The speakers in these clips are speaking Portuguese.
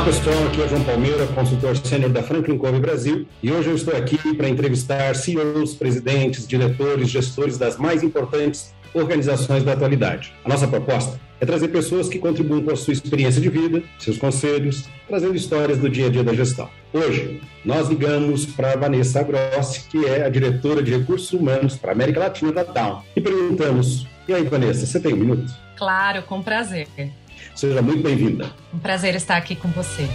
Olá pessoal, aqui é João Palmeira, consultor sênior da Franklin Covey Brasil, e hoje eu estou aqui para entrevistar CEOs, presidentes, diretores, gestores das mais importantes organizações da atualidade. A nossa proposta é trazer pessoas que contribuem com a sua experiência de vida, seus conselhos, trazendo histórias do dia a dia da gestão. Hoje, nós ligamos para Vanessa Grossi, que é a diretora de recursos humanos para a América Latina da Down, e perguntamos: e aí, Vanessa, você tem um minuto? Claro, com prazer. Seja muito bem-vinda. Um prazer estar aqui com você.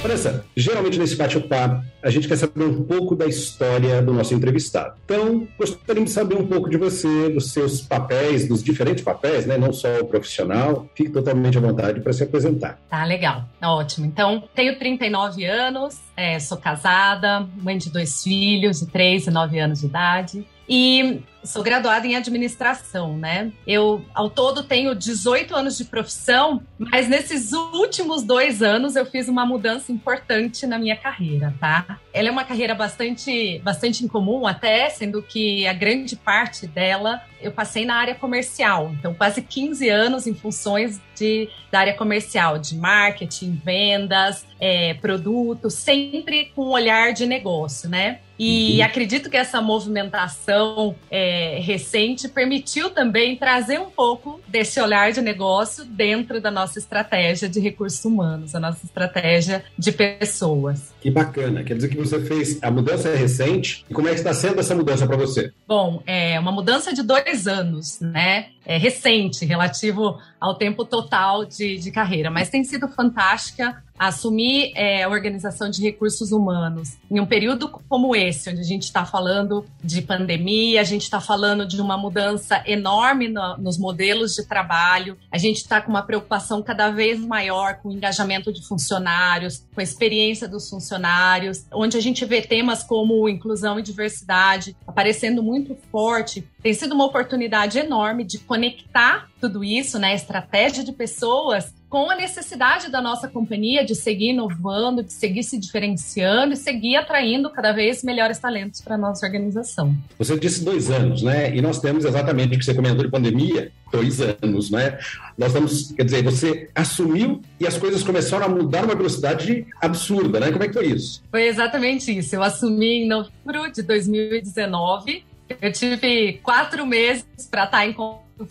Vanessa, geralmente nesse bate-papo a gente quer saber um pouco da história do nosso entrevistado. Então, gostaríamos de saber um pouco de você, dos seus papéis, dos diferentes papéis, né? não só o profissional. Fique totalmente à vontade para se apresentar. Tá, legal. Ótimo. Então, tenho 39 anos, é, sou casada, mãe de dois filhos, de 3 e 9 anos de idade. E sou graduada em administração, né? Eu, ao todo, tenho 18 anos de profissão, mas nesses últimos dois anos eu fiz uma mudança importante na minha carreira, tá? Ela é uma carreira bastante, bastante incomum, até, sendo que a grande parte dela eu passei na área comercial. Então, quase 15 anos em funções de, da área comercial, de marketing, vendas, é, produtos, sempre com um olhar de negócio, né? E uhum. acredito que essa movimentação é, recente permitiu também trazer um pouco desse olhar de negócio dentro da nossa estratégia de recursos humanos, a nossa estratégia de pessoas. Que bacana. Quer dizer que você fez a mudança é recente. E como é que está sendo essa mudança para você? Bom, é uma mudança de dois anos, né? É recente, relativo ao tempo total de, de carreira, mas tem sido fantástica assumir é, a organização de recursos humanos em um período como esse, onde a gente está falando de pandemia, a gente está falando de uma mudança enorme no, nos modelos de trabalho, a gente está com uma preocupação cada vez maior com o engajamento de funcionários, com a experiência dos funcionários, onde a gente vê temas como inclusão e diversidade aparecendo muito forte. Tem sido uma oportunidade enorme de conectar tudo isso, né, estratégia de pessoas com a necessidade da nossa companhia de seguir inovando, de seguir se diferenciando e seguir atraindo cada vez melhores talentos para a nossa organização. Você disse dois anos, né? E nós temos exatamente o que você comentou de pandemia, dois anos, né? Nós estamos, quer dizer, você assumiu e as coisas começaram a mudar numa velocidade absurda, né? Como é que foi isso? Foi exatamente isso. Eu assumi em novembro de 2019. Eu tive quatro meses para estar em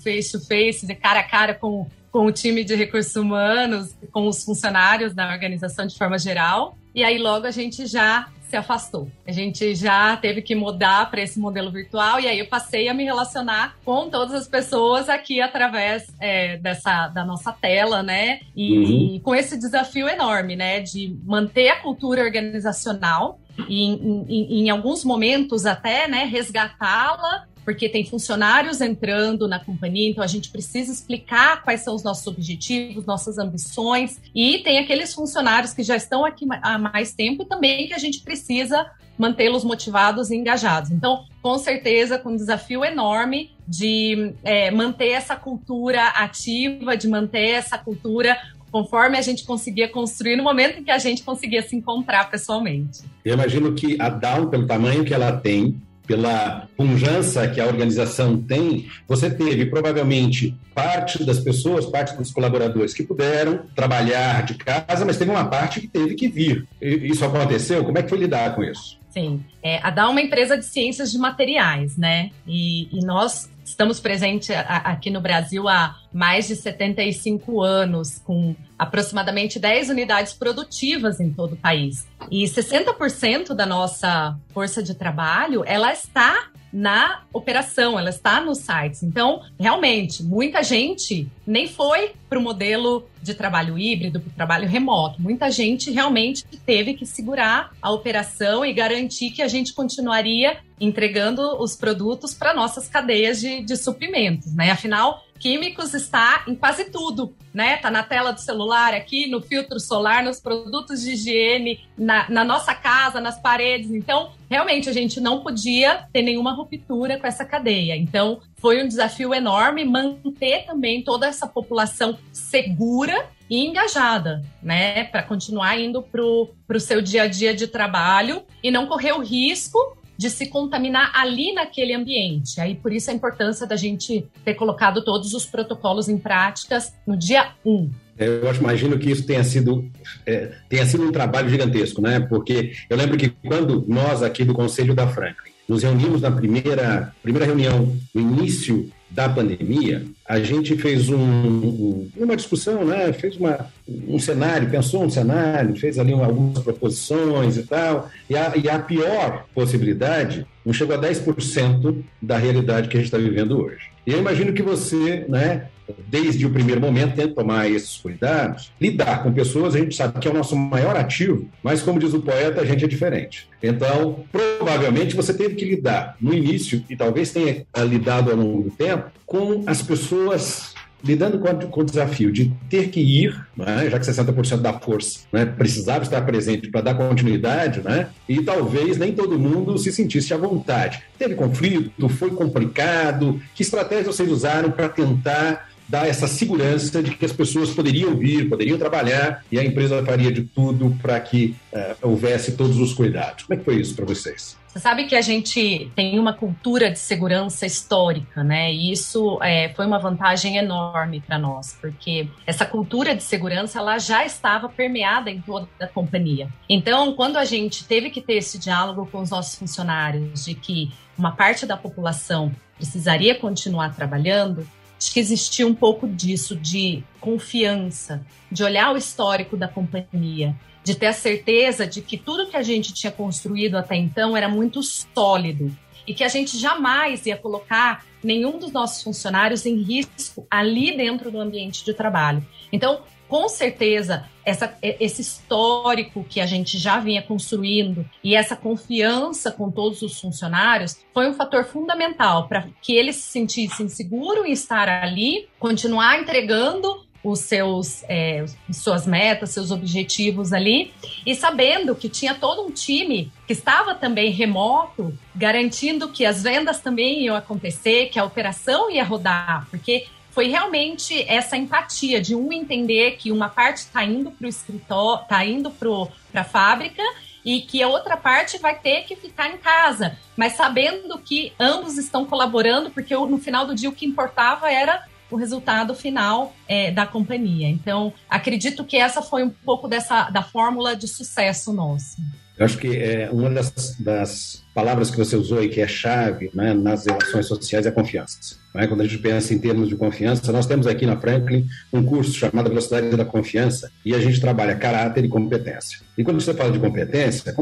face to face, de cara a cara com com o time de recursos humanos, com os funcionários da organização de forma geral. E aí logo a gente já se afastou. A gente já teve que mudar para esse modelo virtual e aí eu passei a me relacionar com todas as pessoas aqui através é, dessa da nossa tela, né? E, uhum. e, com esse desafio enorme, né, de manter a cultura organizacional em, em, em alguns momentos até, né, resgatá-la porque tem funcionários entrando na companhia, então a gente precisa explicar quais são os nossos objetivos, nossas ambições, e tem aqueles funcionários que já estão aqui há mais tempo também que a gente precisa mantê-los motivados e engajados. Então, com certeza, com um desafio enorme de é, manter essa cultura ativa, de manter essa cultura conforme a gente conseguia construir no momento em que a gente conseguia se encontrar pessoalmente. Eu imagino que a Down, pelo tamanho que ela tem, pela pujança que a organização tem, você teve provavelmente parte das pessoas, parte dos colaboradores que puderam trabalhar de casa, mas teve uma parte que teve que vir. Isso aconteceu? Como é que foi lidar com isso? Sim. É, a DA é uma empresa de ciências de materiais, né? E, e nós estamos presentes aqui no Brasil há mais de 75 anos, com aproximadamente 10 unidades produtivas em todo o país. E 60% da nossa força de trabalho, ela está na operação, ela está nos sites. Então, realmente, muita gente nem foi para o modelo de trabalho híbrido, para o trabalho remoto. Muita gente realmente teve que segurar a operação e garantir que a gente continuaria entregando os produtos para nossas cadeias de, de suprimentos. Né? Afinal, químicos está em quase tudo, né? Tá na tela do celular aqui, no filtro solar, nos produtos de higiene, na, na nossa casa, nas paredes. Então, realmente a gente não podia ter nenhuma ruptura com essa cadeia. Então, foi um desafio enorme manter também toda essa população segura e engajada, né, para continuar indo para o seu dia a dia de trabalho e não correr o risco de se contaminar ali naquele ambiente. Aí por isso a importância da gente ter colocado todos os protocolos em práticas no dia 1. Eu acho, imagino que isso tenha sido, é, tenha sido um trabalho gigantesco, né? Porque eu lembro que quando nós aqui do Conselho da Franklin nos reunimos na primeira, primeira reunião, no início da pandemia, a gente fez um, um, uma discussão, né? fez uma, um cenário, pensou um cenário, fez ali algumas proposições e tal, e a, e a pior possibilidade não chegou a 10% da realidade que a gente está vivendo hoje. E eu imagino que você, né, desde o primeiro momento, tenta tomar esses cuidados. Lidar com pessoas, a gente sabe que é o nosso maior ativo, mas, como diz o poeta, a gente é diferente. Então, provavelmente você teve que lidar no início, e talvez tenha lidado ao longo do tempo, com as pessoas lidando com, o desafio de ter que ir, né, já que 60% da força né, precisava estar presente para dar continuidade, né, e talvez nem todo mundo se sentisse à vontade. Teve conflito, foi complicado. Que estratégias vocês usaram para tentar dar essa segurança de que as pessoas poderiam vir, poderiam trabalhar e a empresa faria de tudo para que uh, houvesse todos os cuidados. Como é que foi isso para vocês? Você sabe que a gente tem uma cultura de segurança histórica, né? E isso é, foi uma vantagem enorme para nós, porque essa cultura de segurança ela já estava permeada em toda a companhia. Então, quando a gente teve que ter esse diálogo com os nossos funcionários de que uma parte da população precisaria continuar trabalhando, Acho que existia um pouco disso, de confiança, de olhar o histórico da companhia, de ter a certeza de que tudo que a gente tinha construído até então era muito sólido e que a gente jamais ia colocar nenhum dos nossos funcionários em risco ali dentro do ambiente de trabalho. Então, com certeza, essa, esse histórico que a gente já vinha construindo e essa confiança com todos os funcionários foi um fator fundamental para que eles se sentissem seguros em estar ali, continuar entregando os seus é, suas metas, seus objetivos ali e sabendo que tinha todo um time que estava também remoto, garantindo que as vendas também iam acontecer, que a operação ia rodar, porque foi realmente essa empatia de um entender que uma parte está indo para o escritório, está indo para a fábrica e que a outra parte vai ter que ficar em casa, mas sabendo que ambos estão colaborando, porque no final do dia o que importava era o resultado final é, da companhia. Então, acredito que essa foi um pouco dessa da fórmula de sucesso nosso. Eu acho que é, uma das, das, palavras que você usou e que é chave né, nas relações sociais é confiança. Né? Quando a gente pensa em termos de confiança, nós temos aqui na Franklin um curso chamado Velocidade da Confiança e a gente trabalha caráter e competência. E quando você fala de competência,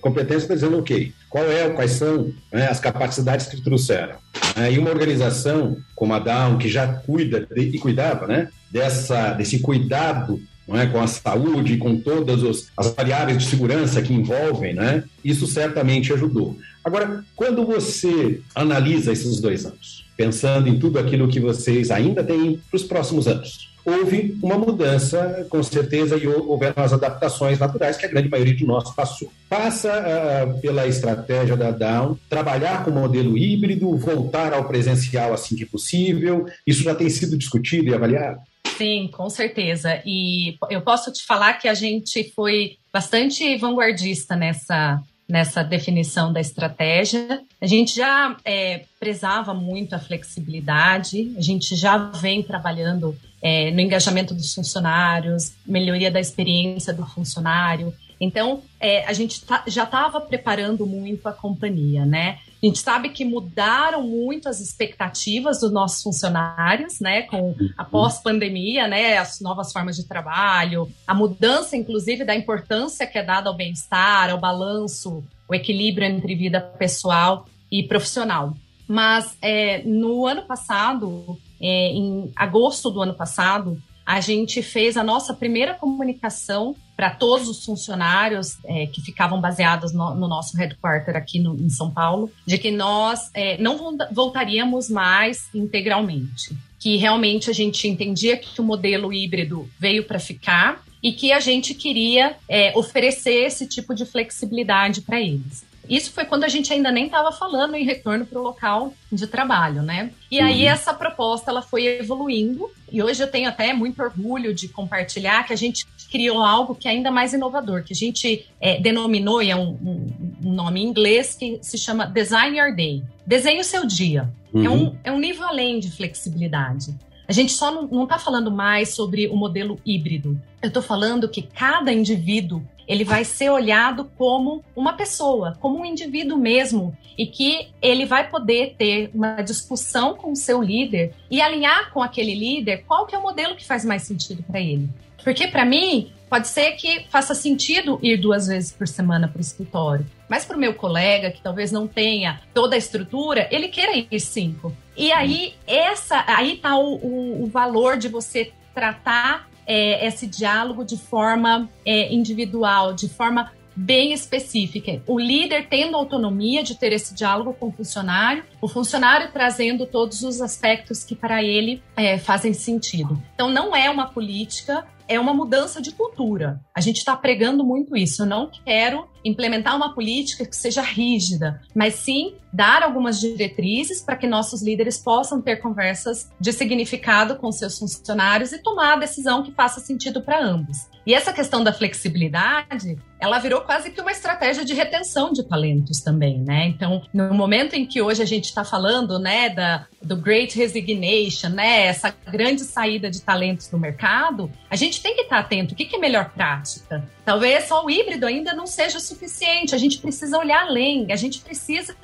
competência está dizendo o okay, quê? Qual é, quais são né, as capacidades que trouxeram. Né? E uma organização como a Down, que já cuida de, e cuidava né, dessa, desse cuidado é? com a saúde, com todas os, as variáveis de segurança que envolvem, né? isso certamente ajudou. Agora, quando você analisa esses dois anos, pensando em tudo aquilo que vocês ainda têm para os próximos anos, houve uma mudança, com certeza, e houveram as adaptações naturais que a grande maioria de nós passou. Passa uh, pela estratégia da Down, trabalhar com modelo híbrido, voltar ao presencial assim que possível. Isso já tem sido discutido e avaliado? Sim, com certeza. E eu posso te falar que a gente foi bastante vanguardista nessa, nessa definição da estratégia. A gente já é, prezava muito a flexibilidade, a gente já vem trabalhando é, no engajamento dos funcionários, melhoria da experiência do funcionário. Então, é, a gente tá, já estava preparando muito a companhia, né? A gente sabe que mudaram muito as expectativas dos nossos funcionários, né, com a pós-pandemia, né, as novas formas de trabalho, a mudança, inclusive, da importância que é dada ao bem-estar, ao balanço, o equilíbrio entre vida pessoal e profissional. Mas é, no ano passado, é, em agosto do ano passado, a gente fez a nossa primeira comunicação para todos os funcionários é, que ficavam baseados no, no, nosso headquarter aqui no, em São Paulo, de que nós é, não voltaríamos mais integralmente. que realmente a gente entendia que o modelo híbrido veio para ficar e que a gente queria é, oferecer esse tipo de flexibilidade para eles. Isso foi quando a gente ainda nem estava falando em retorno para o local de trabalho, né? E uhum. aí essa proposta ela foi evoluindo e hoje eu tenho até muito orgulho de compartilhar que a gente criou algo que é ainda mais inovador, que a gente é, denominou, e é um, um, um, nome em inglês, que se chama Design Your Day. Desenhe o seu dia. Uhum. É, um, uhum. é um nível além de flexibilidade. A gente só não está falando mais sobre o modelo híbrido. Eu estou falando que cada indivíduo ele vai ser olhado como uma pessoa, como um indivíduo mesmo, e que ele vai poder ter uma discussão com o seu líder e alinhar com aquele líder qual que é o modelo que faz mais sentido para ele. Porque para mim, pode ser que faça sentido ir duas vezes por semana para o escritório. Mas para o meu colega, que talvez não tenha toda a estrutura, ele queira ir cinco. E aí, essa, aí tá o, o, o valor de você tratar é, esse diálogo de forma é, individual, de forma bem específica. O líder tendo autonomia de ter esse diálogo com o funcionário, o funcionário trazendo todos os aspectos que para ele é, fazem sentido. Então, não é uma política, é uma mudança de cultura. A gente está pregando muito isso. Eu não quero implementar uma política que seja rígida, mas sim dar algumas diretrizes para que nossos líderes possam ter conversas de significado com seus funcionários e tomar a decisão que faça sentido para ambos. E essa questão da flexibilidade, ela virou quase que uma estratégia de retenção de talentos também, né? Então, no momento em que hoje a gente está falando, né, da, do Great Resignation, né, essa grande saída de talentos no mercado, a gente tem que estar tá atento. O que, que é melhor prática? Talvez só o híbrido ainda não seja suficiente. A gente precisa olhar além, a gente precisa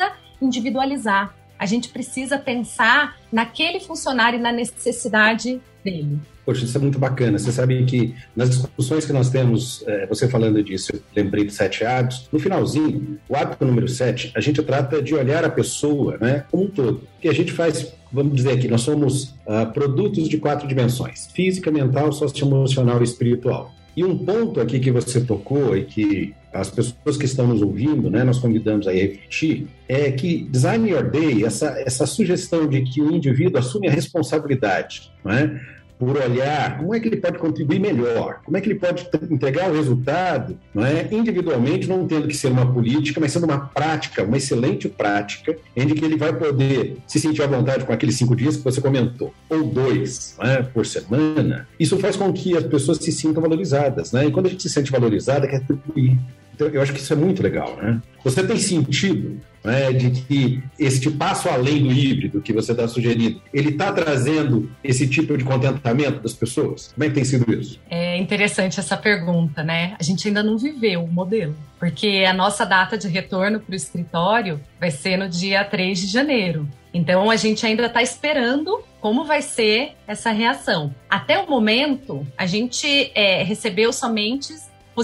individualizar. A gente precisa pensar naquele funcionário e na necessidade dele. Poxa, isso é muito bacana. Você sabe que nas discussões que nós temos, é, você falando disso, eu lembrei de sete hábitos. No finalzinho, o hábito número sete, a gente trata de olhar a pessoa né, como um todo. Que a gente faz, vamos dizer aqui, nós somos uh, produtos de quatro dimensões: física, mental, socioemocional e espiritual. E um ponto aqui que você tocou e que as pessoas que estão nos ouvindo, né, nós convidamos a refletir, é que Design Your Day, essa, essa sugestão de que o indivíduo assume a responsabilidade, não é? Por olhar como é que ele pode contribuir melhor, como é que ele pode entregar o resultado, não é? individualmente, não tendo que ser uma política, mas sendo uma prática, uma excelente prática, em que ele vai poder se sentir à vontade com aqueles cinco dias que você comentou, ou dois é? por semana. Isso faz com que as pessoas se sintam valorizadas. Né? E quando a gente se sente valorizada, quer contribuir. Então, eu acho que isso é muito legal, né? Você tem sentido né, de que este passo além do híbrido que você está sugerindo, ele está trazendo esse tipo de contentamento das pessoas? Como é que tem sido isso? É interessante essa pergunta, né? A gente ainda não viveu o modelo, porque a nossa data de retorno para o escritório vai ser no dia 3 de janeiro. Então a gente ainda está esperando como vai ser essa reação. Até o momento, a gente é, recebeu somente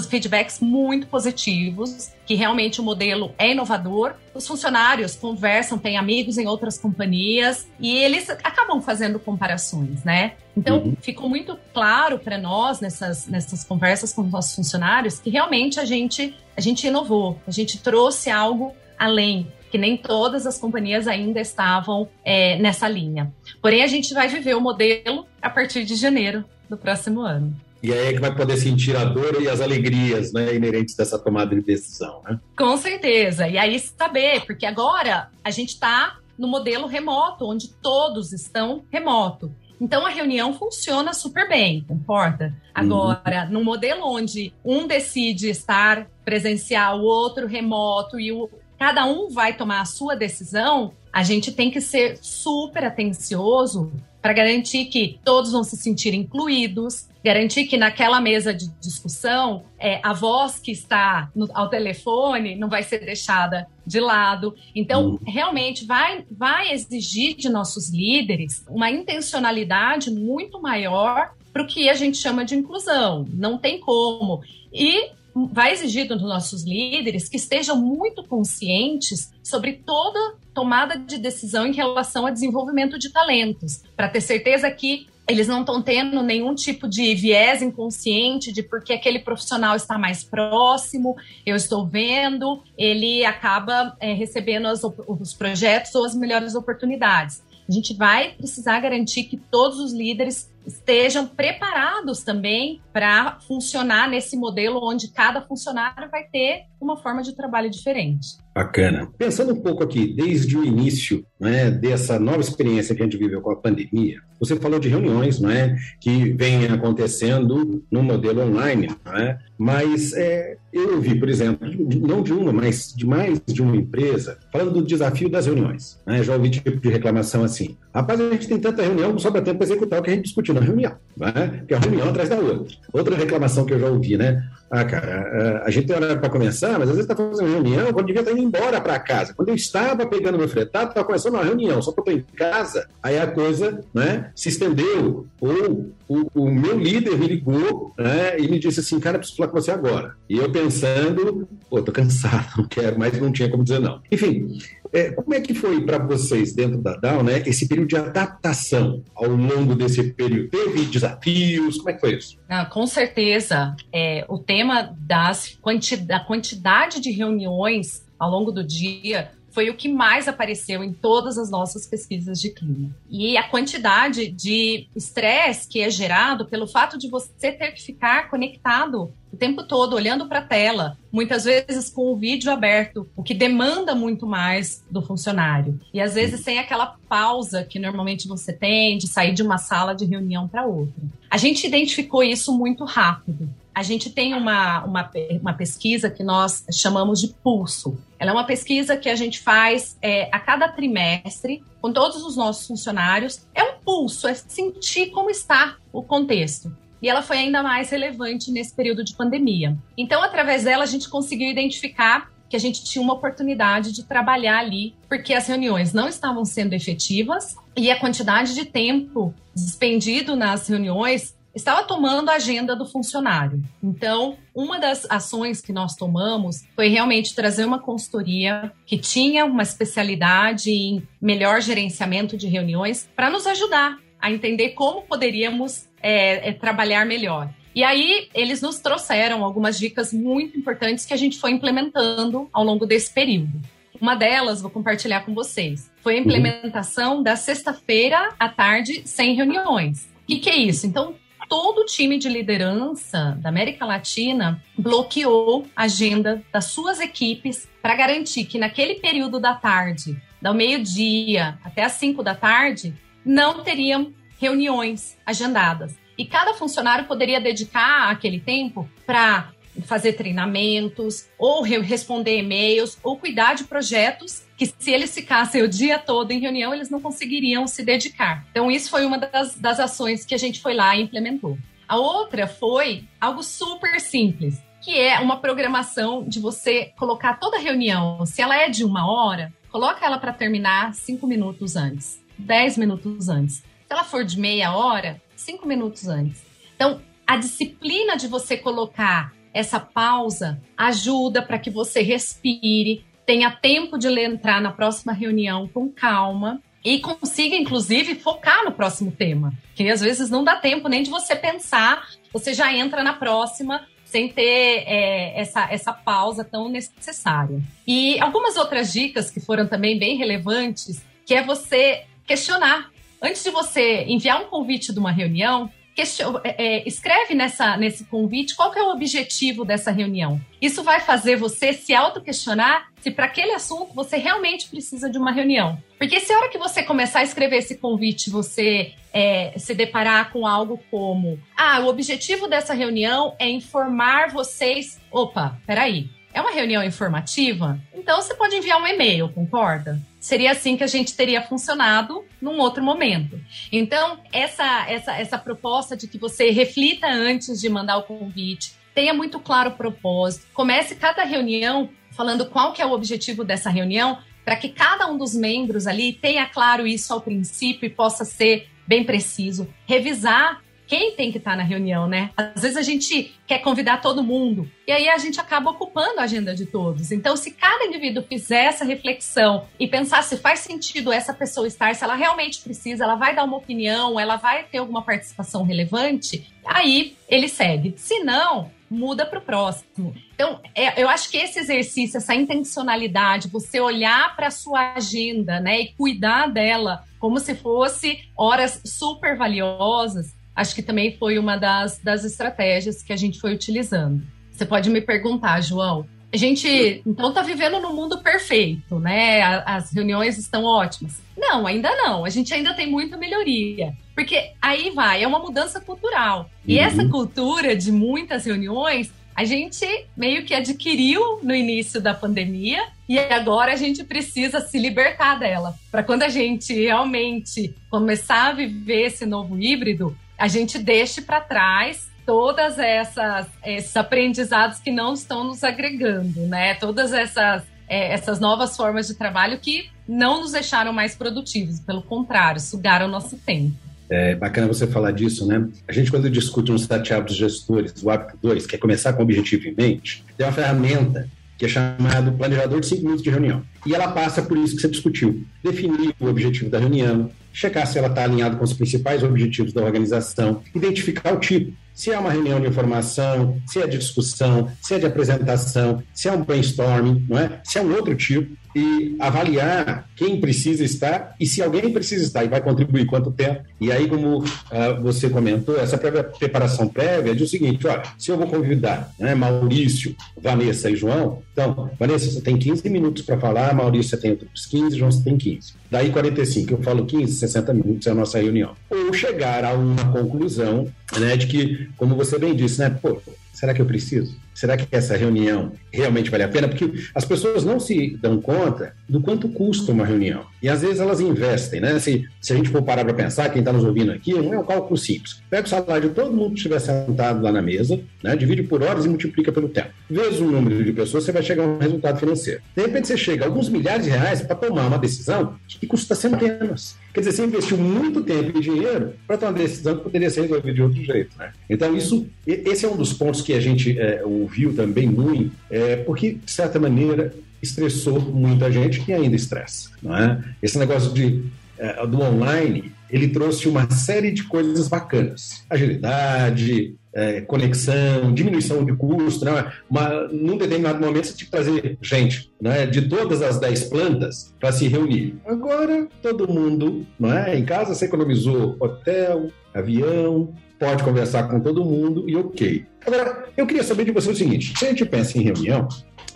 feedbacks muito positivos, que realmente o modelo é inovador. Os funcionários conversam, têm amigos em outras companhias e eles acabam fazendo comparações, né? Então, uhum. ficou muito claro para nós nessas, nessas conversas com os nossos funcionários que realmente a gente, a gente inovou, a gente trouxe algo além que nem todas as companhias ainda estavam é, nessa linha. Porém, a gente vai viver o modelo a partir de janeiro do próximo ano. E aí é que vai poder sentir a dor e as alegrias né, inerentes dessa tomada de decisão. Né? Com certeza. E aí saber, porque agora a gente está no modelo remoto, onde todos estão remoto. Então a reunião funciona super bem, concorda? Agora, uhum. no modelo onde um decide estar presencial, o outro remoto e o, cada um vai tomar a sua decisão, a gente tem que ser super atencioso para garantir que todos vão se sentir incluídos, garantir que naquela mesa de discussão é, a voz que está no, ao telefone não vai ser deixada de lado. Então, uhum. realmente vai, vai exigir de nossos líderes uma intencionalidade muito maior para o que a gente chama de inclusão. Não tem como. E vai exigir dos nossos líderes que estejam muito conscientes sobre toda tomada de decisão em relação ao desenvolvimento de talentos, para ter certeza que eles não estão tendo nenhum tipo de viés inconsciente de porque aquele profissional está mais próximo, eu estou vendo, ele acaba é, recebendo as, os projetos ou as melhores oportunidades. a gente vai precisar garantir que todos os líderes estejam preparados também para funcionar nesse modelo onde cada funcionário vai ter uma forma de trabalho diferente. Bacana. Pensando um pouco aqui, desde o início né, dessa nova experiência que a gente viveu com a pandemia, você falou de reuniões né, que vêm acontecendo no modelo online, né, mas é, eu ouvi, por exemplo, não de uma, mas de mais de uma empresa, falando do desafio das reuniões. Né, já ouvi tipo de reclamação assim: rapaz, a gente tem tanta reunião, não sobra tempo para executar o que a gente discutiu na reunião, né, que é uma reunião atrás da outra. Outra reclamação que eu já ouvi, né? Ah, cara, a gente tem hora para começar, mas às vezes está fazendo reunião quando devia estar indo embora para casa. Quando eu estava pegando meu fretado, estava começando uma reunião, só que eu estou em casa, aí a coisa né, se estendeu. Ou o, o, meu líder me ligou né, e me disse assim, cara, preciso falar com você agora. E eu pensando, pô, tô cansado, não quero, mas não tinha como dizer não. Enfim, é, como é que foi para vocês dentro da Down, né, esse período de adaptação ao longo desse período? Teve desafios? Como é que foi isso? Ah, com certeza. É, o tema das quanti da quantidade de reuniões ao longo do dia foi o que mais apareceu em todas as nossas pesquisas de clima. E a quantidade de estresse que é gerado pelo fato de você ter que ficar conectado o tempo todo, olhando para a tela, muitas vezes com o vídeo aberto, o que demanda muito mais do funcionário. E às vezes sem aquela pausa que normalmente você tem de sair de uma sala de reunião para outra. A gente identificou isso muito rápido a gente tem uma, uma, uma, pesquisa que nós chamamos de pulso. Ela é uma pesquisa que a gente faz é, a cada trimestre com todos os nossos funcionários. É um pulso, é sentir como está o contexto. E ela foi ainda mais relevante nesse período de pandemia. Então, através dela, a gente conseguiu identificar que a gente tinha uma oportunidade de trabalhar ali, porque as reuniões não estavam sendo efetivas e a quantidade de tempo despendido nas reuniões estava tomando a agenda do funcionário. Então, uma das ações que nós tomamos foi realmente trazer uma consultoria que tinha uma especialidade em melhor gerenciamento de reuniões para nos ajudar a entender como poderíamos é, é, trabalhar melhor. E aí, eles nos trouxeram algumas dicas muito importantes que a gente foi implementando ao longo desse período. Uma delas, vou compartilhar com vocês, foi a uhum. implementação da sexta-feira à tarde sem reuniões. O que, que é isso? Então, todo o time de liderança da América Latina bloqueou a agenda das suas equipes para garantir que naquele período da tarde, do meio-dia até as 5 da tarde, não teriam reuniões agendadas. E cada funcionário poderia dedicar aquele tempo para fazer treinamentos, ou responder e-mails, ou cuidar de projetos que se eles ficassem o dia todo em reunião, eles não conseguiriam se dedicar. Então, isso foi uma das, das ações que a gente foi lá e implementou. A outra foi algo super simples, que é uma programação de você colocar toda reunião, se ela é de uma hora, coloca ela para terminar cinco minutos antes, dez minutos antes. Se ela for de meia hora, cinco minutos antes. Então, a disciplina de você colocar essa pausa ajuda para que você respire, tenha tempo de entrar na próxima reunião com calma e consiga, inclusive, focar no próximo tema. Que às vezes não dá tempo nem de você pensar, você já entra na próxima sem ter é, essa, essa pausa tão necessária. E algumas outras dicas que foram também bem relevantes, que é você questionar. Antes de você enviar um convite de uma reunião, é, é, escreve nessa, nesse convite qual é o objetivo dessa reunião. Isso vai fazer você se auto-questionar se para aquele assunto você realmente precisa de uma reunião. Porque se a hora que você começar a escrever esse convite, você é, se deparar com algo como: ah, o objetivo dessa reunião é informar vocês. Opa, peraí. É uma reunião informativa? Então você pode enviar um e-mail, concorda? Seria assim que a gente teria funcionado num outro momento. Então, essa, essa, essa proposta de que você reflita antes de mandar o convite, tenha muito claro o propósito, comece cada reunião falando qual que é o objetivo dessa reunião, para que cada um dos membros ali tenha claro isso ao princípio e possa ser bem preciso, revisar quem tem que estar tá na reunião, né? Às vezes a gente quer convidar todo mundo e aí a gente acaba ocupando a agenda de todos. Então, se cada indivíduo fizer essa reflexão e pensar se faz sentido essa pessoa estar, se ela realmente precisa, ela vai dar uma opinião, ela vai ter alguma participação relevante, aí ele segue. Se não, muda para o próximo. Então, é, eu acho que esse exercício, essa intencionalidade, você olhar para a sua agenda, né, e cuidar dela como se fosse horas super valiosas, acho que também foi uma das, das estratégias que a gente foi utilizando. Você pode me perguntar, João, a gente então está vivendo no mundo perfeito, né? As reuniões estão ótimas. Não, ainda não. A gente ainda tem muita melhoria. Porque aí vai, é uma mudança cultural. E uhum. essa cultura de muitas reuniões, a gente meio que adquiriu no início da pandemia e agora a gente precisa se libertar dela. Para quando a gente realmente começar a viver esse novo híbrido, a gente deixe para trás todas essas esses aprendizados que não estão nos agregando, né? Todas essas é, essas novas formas de trabalho que não nos deixaram mais produtivos, pelo contrário, sugaram nosso tempo. É bacana você falar disso, né? A gente, quando discute um sete hábitos gestores, o hábito 2, que é começar com o objetivo em mente, tem uma ferramenta que é chamado planejador de cinco minutos de reunião. E ela passa por isso que você discutiu. Definir o objetivo da reunião, checar se ela está alinhada com os principais objetivos da organização, identificar o tipo. Se é uma reunião de informação, se é de discussão, se é de apresentação, se é um brainstorming, não é? Se é um outro tipo e avaliar quem precisa estar e se alguém precisa estar e vai contribuir quanto tempo. E aí, como uh, você comentou, essa prévia, preparação prévia é o seguinte: olha, se eu vou convidar né, Maurício, Vanessa e João, então, Vanessa, você tem 15 minutos para falar, Maurício, você tem outros 15, João, você tem 15. Daí 45, eu falo 15, 60 minutos é a nossa reunião. Ou chegar a uma conclusão né, de que, como você bem disse, né, pô, será que eu preciso? Será que essa reunião realmente vale a pena? Porque as pessoas não se dão conta do quanto custa uma reunião. E às vezes elas investem, né? Se, se a gente for parar para pensar, quem está nos ouvindo aqui, não é um cálculo simples. Pega o salário de todo mundo que estiver sentado lá na mesa, né? divide por horas e multiplica pelo tempo. Vezes o número de pessoas, você vai chegar a um resultado financeiro. De repente você chega a alguns milhares de reais para tomar uma decisão que custa centenas. Quer dizer, você investiu muito tempo e dinheiro para tomar uma decisão que poderia ser resolvida de outro jeito. Né? Então, isso, esse é um dos pontos que a gente é, ouviu também muito, é, porque, de certa maneira, estressou muita gente e ainda estressa. Não é? Esse negócio de, é, do online, ele trouxe uma série de coisas bacanas. Agilidade, é, conexão, diminuição de custo. Né? Uma, num determinado momento, você tinha que trazer gente né, de todas as 10 plantas para se reunir. Agora, todo mundo, não é? em casa, você economizou hotel, avião, pode conversar com todo mundo e ok. Agora, eu queria saber de você o seguinte: se a gente pensa em reunião,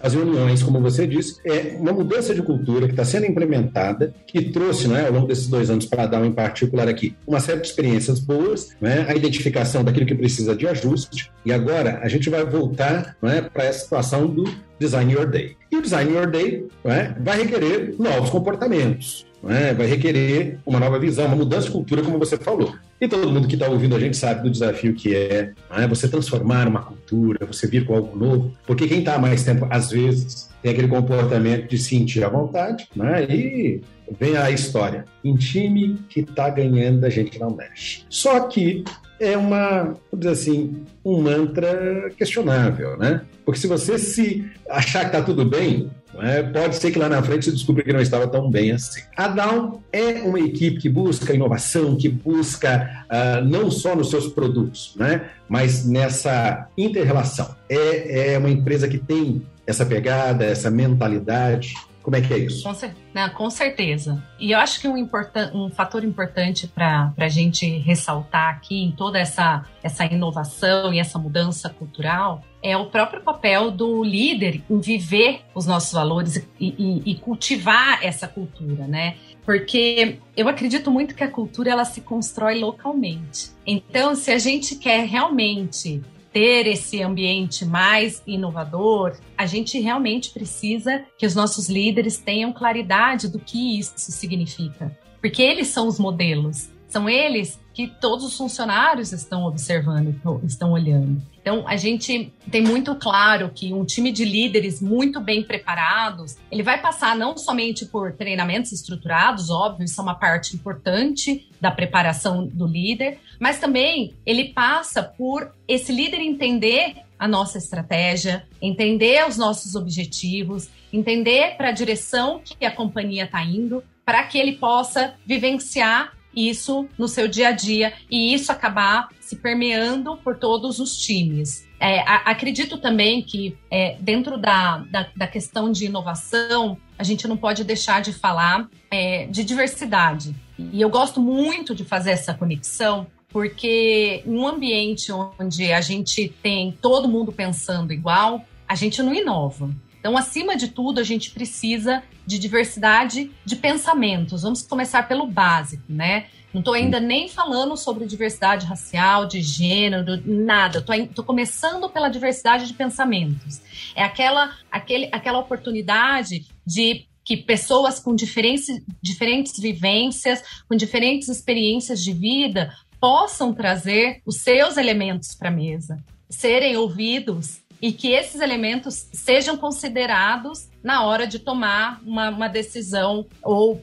as reuniões, como você disse, é uma mudança de cultura que está sendo implementada, que trouxe, né, ao longo desses dois anos, para dar um em particular aqui, uma série de experiências boas, né, a identificação daquilo que precisa de ajuste, e agora a gente vai voltar né, para essa situação do Design Your Day. E o Design Your Day né, vai requerer novos comportamentos. É? vai requerer uma nova visão, uma mudança de cultura, como você falou. E todo mundo que está ouvindo a gente sabe do desafio que é, é, você transformar uma cultura, você vir com algo novo, porque quem está mais tempo, às vezes, tem aquele comportamento de sentir à vontade, né? e vem a história. Em time que está ganhando, a gente não mexe. Só que é uma, vamos dizer assim, um mantra questionável, né? Porque se você se achar que está tudo bem, é? Pode ser que lá na frente você descubra que não estava tão bem assim. A Down é uma equipe que busca inovação, que busca uh, não só nos seus produtos, né? mas nessa inter-relação. É, é uma empresa que tem essa pegada, essa mentalidade como é que é isso? Com, cer com certeza. E eu acho que um, um fator importante para a gente ressaltar aqui em toda essa, essa inovação e essa mudança cultural é o próprio papel do líder em viver os nossos valores e, e, e cultivar essa cultura, né? Porque eu acredito muito que a cultura ela se constrói localmente. Então, se a gente quer realmente ter esse ambiente mais inovador, a gente realmente precisa que os nossos líderes tenham claridade do que isso significa. Porque eles são os modelos. são eles que todos os funcionários estão observando, estão olhando. Então, a gente tem muito claro que um time de líderes muito bem preparados, ele vai passar não somente por treinamentos estruturados, óbvio, isso é uma parte importante da preparação do líder, mas também ele passa por esse líder entender a nossa estratégia, entender os nossos objetivos, entender para a direção que a companhia está indo, para que ele possa vivenciar isso no seu dia a dia e isso acabar se permeando por todos os times. É, acredito também que é, dentro da, da, da, questão de inovação, a gente não pode deixar de falar é, de diversidade. E eu gosto muito de fazer essa conexão, porque em um ambiente onde a gente tem todo mundo pensando igual, a gente não inova. Então, acima de tudo, a gente precisa de diversidade de pensamentos. Vamos começar pelo básico, né? Não estou ainda nem falando sobre diversidade racial, de gênero, nada. Estou começando pela diversidade de pensamentos. É aquela, aquele, aquela oportunidade de que pessoas com diferentes, diferentes vivências, com diferentes experiências de vida, possam trazer os seus elementos para a mesa, serem ouvidos e que esses elementos sejam considerados na hora de tomar uma, uma decisão ou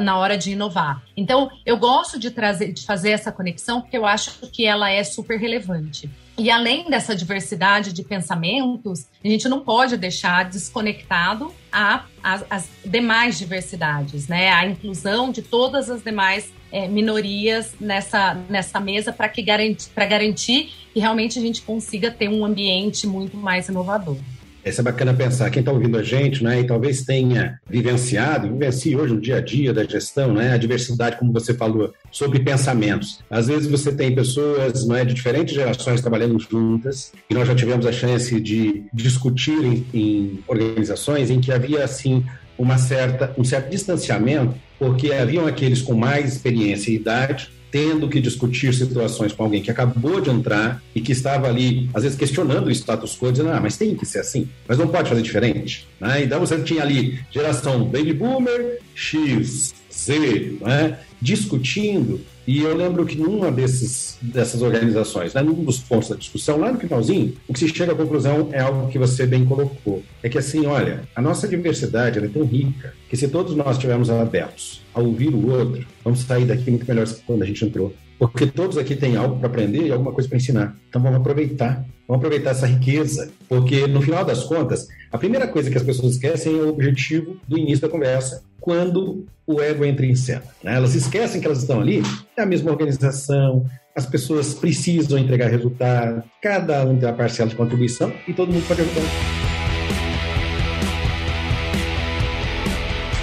na hora de inovar. Então, eu gosto de trazer, de fazer essa conexão porque eu acho que ela é super relevante. E além dessa diversidade de pensamentos, a gente não pode deixar desconectado a, a, as demais diversidades, né? A inclusão de todas as demais é, minorias nessa, nessa mesa para que garantir, garantir que realmente a gente consiga ter um ambiente muito mais inovador. Isso é bacana pensar. Quem está ouvindo a gente, né, e talvez tenha vivenciado, vivencie hoje no dia a dia da gestão, né, a diversidade, como você falou, sobre pensamentos. Às vezes você tem pessoas, não é, de diferentes gerações trabalhando juntas, e nós já tivemos a chance de discutir em, em organizações em que havia assim uma certa, um certo distanciamento, porque haviam aqueles com mais experiência e idade tendo que discutir situações com alguém que acabou de entrar e que estava ali, às vezes, questionando o status quo, dizendo, ah, mas tem que ser assim, mas não pode fazer diferente. Né? Então você tinha ali geração Baby Boomer, X, Z, né? discutindo e eu lembro que numa desses, dessas organizações, né, num dos pontos da discussão, lá no finalzinho, o que se chega à conclusão é algo que você bem colocou. É que assim, olha, a nossa diversidade é tão rica que se todos nós estivermos abertos a ouvir o outro, vamos sair daqui muito melhor quando a gente entrou. Porque todos aqui têm algo para aprender e alguma coisa para ensinar. Então vamos aproveitar, vamos aproveitar essa riqueza. Porque no final das contas, a primeira coisa que as pessoas esquecem é o objetivo do início da conversa, quando o ego entra em cena. Né? Elas esquecem que elas estão ali, é a mesma organização, as pessoas precisam entregar resultado, cada um tem a parcela de contribuição e todo mundo pode ajudar.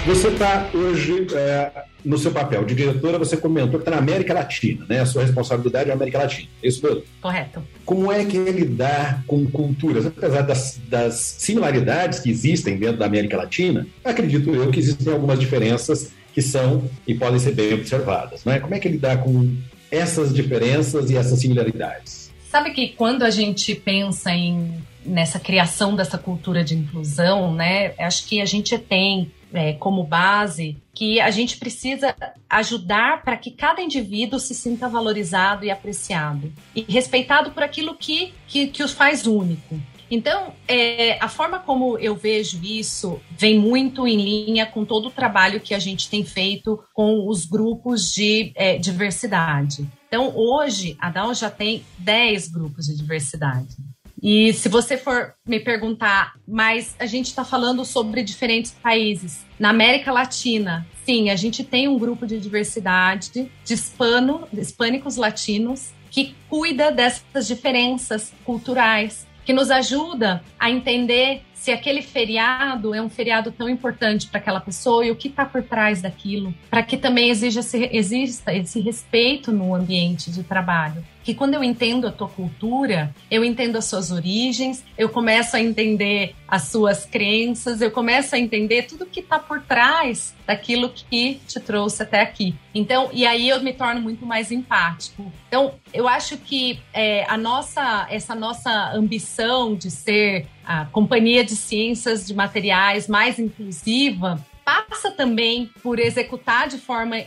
Você está hoje é, no seu papel de diretora, você comentou que está na América Latina, né? A sua responsabilidade é a América Latina. É isso mesmo? Correto. Como é que é lidar com culturas? Apesar das, das similaridades que existem dentro da América Latina, acredito eu que existem algumas diferenças que são e podem ser bem observadas. Né? Como é que é lidar com essas diferenças e essas similaridades? Sabe que quando a gente pensa em nessa criação dessa cultura de inclusão, né, acho que a gente tem é, como base que a gente precisa ajudar para que cada indivíduo se sinta valorizado e apreciado e respeitado por aquilo que, que, que os faz único. Então, é, a forma como eu vejo isso vem muito em linha com todo o trabalho que a gente tem feito com os grupos de é, diversidade. Então, hoje, a DAO já tem 10 grupos de diversidade. E se você for me perguntar, mas a gente está falando sobre diferentes países. Na América Latina, sim, a gente tem um grupo de diversidade de hispano, hispânicos latinos que cuida dessas diferenças culturais, que nos ajuda a entender se aquele feriado é um feriado tão importante para aquela pessoa e o que está por trás daquilo, para que também exija, exista esse respeito no ambiente de trabalho. Que quando eu entendo a tua cultura, eu entendo as suas origens, eu começo a entender as suas crenças, eu começo a entender tudo que está por trás daquilo que te trouxe até aqui. Então, e aí eu me torno muito mais empático. Então, eu acho que é, a nossa, essa nossa ambição de ser a companhia de ciências de materiais mais inclusiva passa também por executar de forma